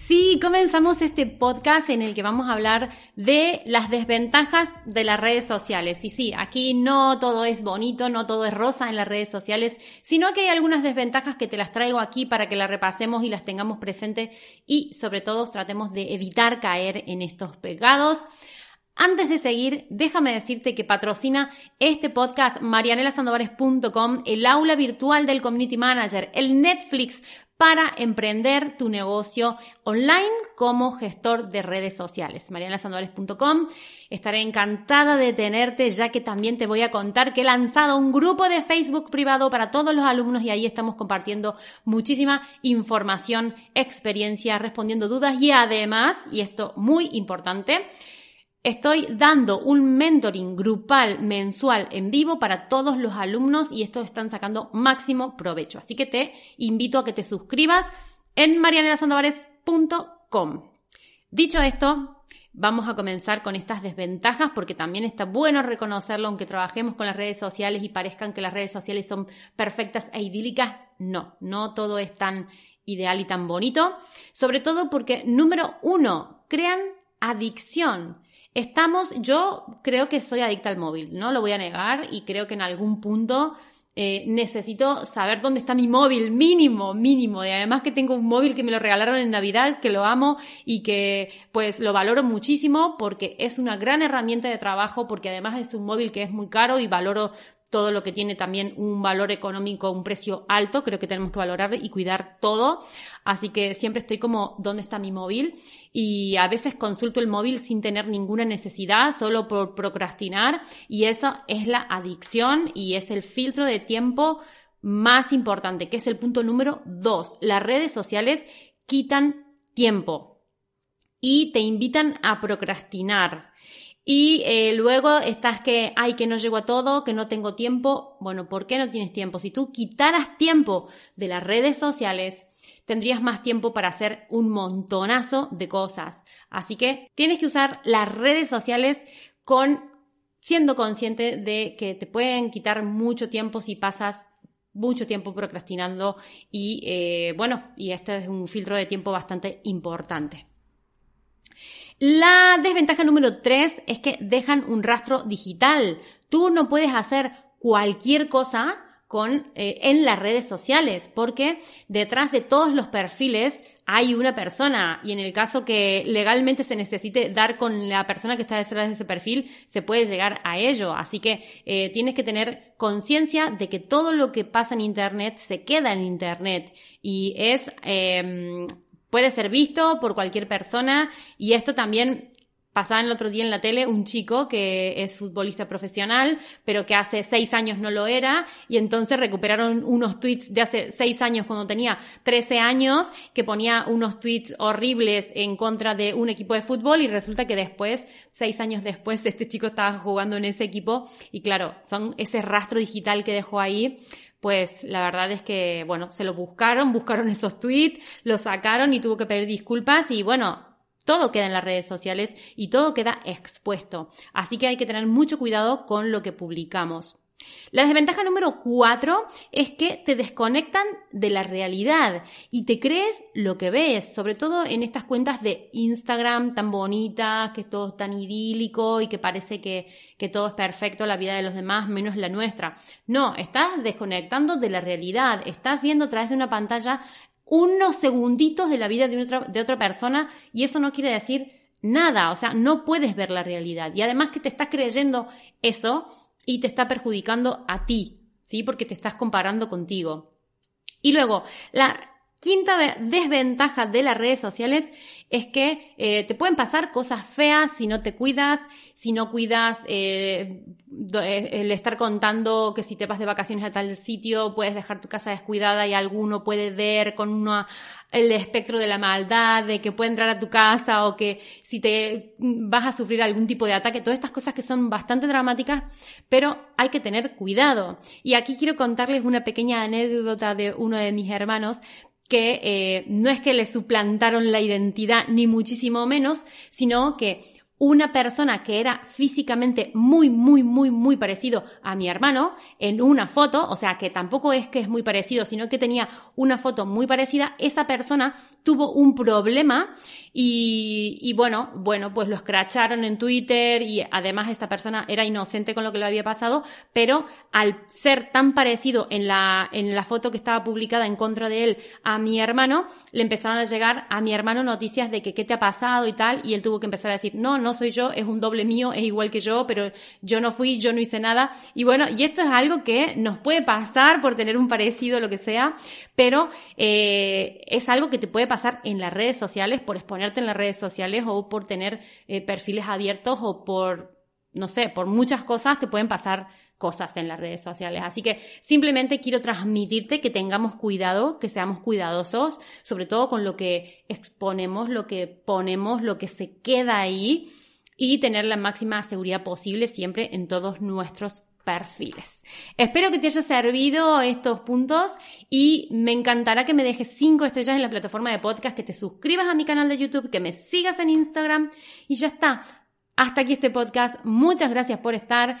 Sí, comenzamos este podcast en el que vamos a hablar de las desventajas de las redes sociales. Y sí, aquí no todo es bonito, no todo es rosa en las redes sociales, sino que hay algunas desventajas que te las traigo aquí para que las repasemos y las tengamos presentes y sobre todo tratemos de evitar caer en estos pegados. Antes de seguir, déjame decirte que patrocina este podcast marianelasandovares.com, el aula virtual del Community Manager, el Netflix para emprender tu negocio online como gestor de redes sociales. marianasandovares.com. Estaré encantada de tenerte ya que también te voy a contar que he lanzado un grupo de Facebook privado para todos los alumnos y ahí estamos compartiendo muchísima información, experiencia, respondiendo dudas y además, y esto muy importante, Estoy dando un mentoring grupal mensual en vivo para todos los alumnos y estos están sacando máximo provecho. Así que te invito a que te suscribas en marianelasandovares.com. Dicho esto, vamos a comenzar con estas desventajas porque también está bueno reconocerlo, aunque trabajemos con las redes sociales y parezcan que las redes sociales son perfectas e idílicas. No, no todo es tan ideal y tan bonito. Sobre todo porque, número uno, crean adicción. Estamos, yo creo que soy adicta al móvil, no lo voy a negar y creo que en algún punto eh, necesito saber dónde está mi móvil, mínimo, mínimo. Y además que tengo un móvil que me lo regalaron en Navidad, que lo amo y que pues lo valoro muchísimo porque es una gran herramienta de trabajo, porque además es un móvil que es muy caro y valoro todo lo que tiene también un valor económico, un precio alto, creo que tenemos que valorar y cuidar todo. Así que siempre estoy como, ¿dónde está mi móvil? Y a veces consulto el móvil sin tener ninguna necesidad, solo por procrastinar. Y eso es la adicción y es el filtro de tiempo más importante, que es el punto número dos. Las redes sociales quitan tiempo y te invitan a procrastinar. Y eh, luego estás que, ay, que no llego a todo, que no tengo tiempo. Bueno, ¿por qué no tienes tiempo? Si tú quitaras tiempo de las redes sociales, tendrías más tiempo para hacer un montonazo de cosas. Así que tienes que usar las redes sociales con siendo consciente de que te pueden quitar mucho tiempo si pasas mucho tiempo procrastinando y eh, bueno, y este es un filtro de tiempo bastante importante. La desventaja número tres es que dejan un rastro digital. Tú no puedes hacer cualquier cosa con, eh, en las redes sociales, porque detrás de todos los perfiles hay una persona y en el caso que legalmente se necesite dar con la persona que está detrás de ese perfil, se puede llegar a ello. Así que eh, tienes que tener conciencia de que todo lo que pasa en Internet se queda en Internet y es eh, puede ser visto por cualquier persona y esto también pasaba el otro día en la tele un chico que es futbolista profesional, pero que hace seis años no lo era, y entonces recuperaron unos tweets de hace seis años cuando tenía 13 años, que ponía unos tweets horribles en contra de un equipo de fútbol, y resulta que después, seis años después, este chico estaba jugando en ese equipo, y claro, son ese rastro digital que dejó ahí, pues la verdad es que, bueno, se lo buscaron, buscaron esos tweets, los sacaron y tuvo que pedir disculpas y bueno, todo queda en las redes sociales y todo queda expuesto. Así que hay que tener mucho cuidado con lo que publicamos. La desventaja número cuatro es que te desconectan de la realidad y te crees lo que ves, sobre todo en estas cuentas de Instagram tan bonitas, que todo es tan idílico y que parece que, que todo es perfecto, la vida de los demás menos la nuestra. No, estás desconectando de la realidad, estás viendo a través de una pantalla unos segunditos de la vida de otra, de otra persona y eso no quiere decir nada, o sea, no puedes ver la realidad y además que te estás creyendo eso y te está perjudicando a ti. ¿sí? Porque te estás comparando contigo. Y luego, la quinta desventaja de las redes sociales es que eh, te pueden pasar cosas feas si no te cuidas, si no cuidas eh, el estar contando que si te vas de vacaciones a tal sitio puedes dejar tu casa descuidada y alguno puede ver con una, el espectro de la maldad, de que puede entrar a tu casa o que si te vas a sufrir algún tipo de ataque, todas estas cosas que son bastante dramáticas, pero hay que tener cuidado. Y aquí quiero contarles una pequeña anécdota de uno de mis hermanos que eh, no es que le suplantaron la identidad ni muchísimo menos, sino que una persona que era físicamente muy, muy, muy, muy parecido a mi hermano en una foto, o sea que tampoco es que es muy parecido, sino que tenía una foto muy parecida, esa persona tuvo un problema y, y bueno, bueno, pues lo escracharon en Twitter y además esta persona era inocente con lo que le había pasado, pero al ser tan parecido en la, en la foto que estaba publicada en contra de él a mi hermano, le empezaron a llegar a mi hermano noticias de que qué te ha pasado y tal, y él tuvo que empezar a decir, no, no soy yo, es un doble mío, es igual que yo, pero yo no fui, yo no hice nada. Y bueno, y esto es algo que nos puede pasar por tener un parecido, lo que sea, pero eh, es algo que te puede pasar en las redes sociales, por exponerte en las redes sociales o por tener eh, perfiles abiertos o por, no sé, por muchas cosas te pueden pasar cosas en las redes sociales. Así que simplemente quiero transmitirte que tengamos cuidado, que seamos cuidadosos, sobre todo con lo que exponemos, lo que ponemos, lo que se queda ahí y tener la máxima seguridad posible siempre en todos nuestros perfiles. Espero que te haya servido estos puntos y me encantará que me dejes 5 estrellas en la plataforma de podcast, que te suscribas a mi canal de YouTube, que me sigas en Instagram y ya está. Hasta aquí este podcast. Muchas gracias por estar